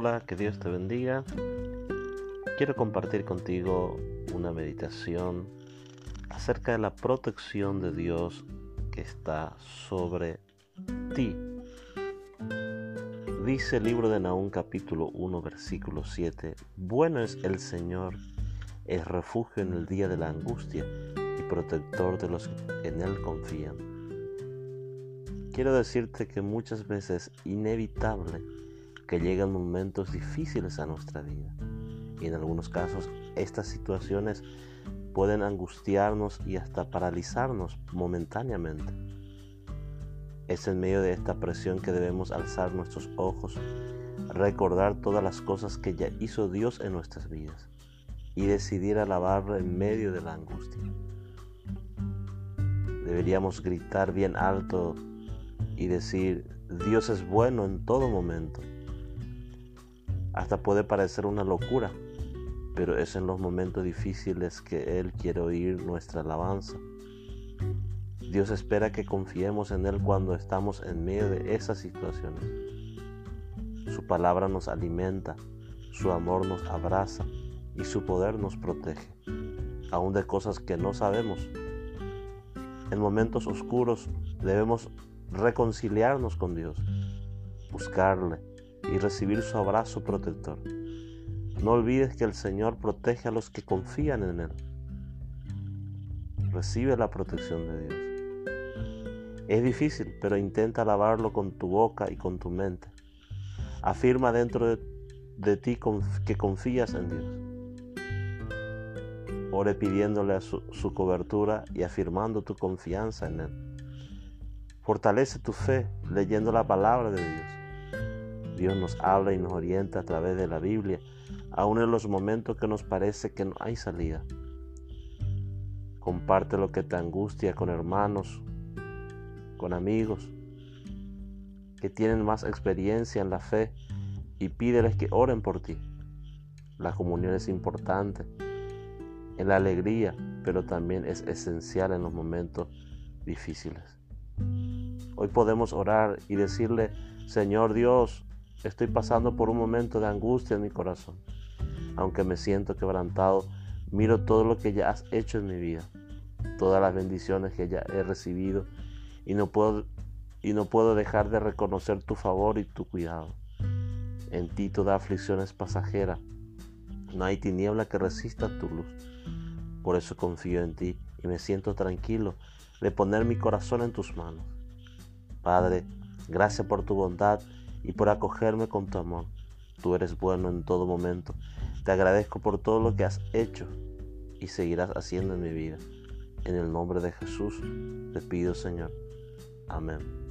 Hola, que Dios te bendiga. Quiero compartir contigo una meditación acerca de la protección de Dios que está sobre ti. Dice el libro de Naúm capítulo 1 versículo 7, Bueno es el Señor, es refugio en el día de la angustia y protector de los que en Él confían. Quiero decirte que muchas veces es inevitable que llegan momentos difíciles a nuestra vida. Y en algunos casos estas situaciones pueden angustiarnos y hasta paralizarnos momentáneamente. Es en medio de esta presión que debemos alzar nuestros ojos, recordar todas las cosas que ya hizo Dios en nuestras vidas y decidir alabarlo en medio de la angustia. Deberíamos gritar bien alto y decir, Dios es bueno en todo momento hasta puede parecer una locura, pero es en los momentos difíciles que Él quiere oír nuestra alabanza. Dios espera que confiemos en Él cuando estamos en medio de esas situaciones. Su palabra nos alimenta, su amor nos abraza y su poder nos protege, aun de cosas que no sabemos. En momentos oscuros debemos reconciliarnos con Dios, buscarle, y recibir su abrazo protector. No olvides que el Señor protege a los que confían en Él. Recibe la protección de Dios. Es difícil, pero intenta alabarlo con tu boca y con tu mente. Afirma dentro de, ti que confías en Dios. Ore pidiéndole su, su cobertura y afirmando tu confianza en Él. Fortalece tu fe leyendo la palabra de Dios Dios nos habla y nos orienta a través de la Biblia, aun en los momentos que nos parece que no hay salida. Comparte lo que te angustia con hermanos, con amigos que tienen más experiencia en la fe y pídeles que oren por ti. La comunión es importante en la alegría, pero también es esencial en los momentos difíciles. Hoy podemos orar y decirle, Señor Dios, Estoy pasando por un momento de angustia en mi corazón. Aunque me siento quebrantado, miro todo lo que ya has hecho en mi vida, todas las bendiciones que ya he recibido y no puedo, y no puedo dejar de reconocer tu favor y tu cuidado. En ti toda aflicción es pasajera. No hay tiniebla que resista tu luz. Por eso confío en ti y me siento tranquilo de poner mi corazón en tus manos. Padre, gracias por tu bondad y por acogerme con tu amor. Tú eres bueno en todo momento. Te agradezco por todo lo que has hecho y seguirás haciendo en mi vida. En el nombre de Jesús te pido, Señor. Amén.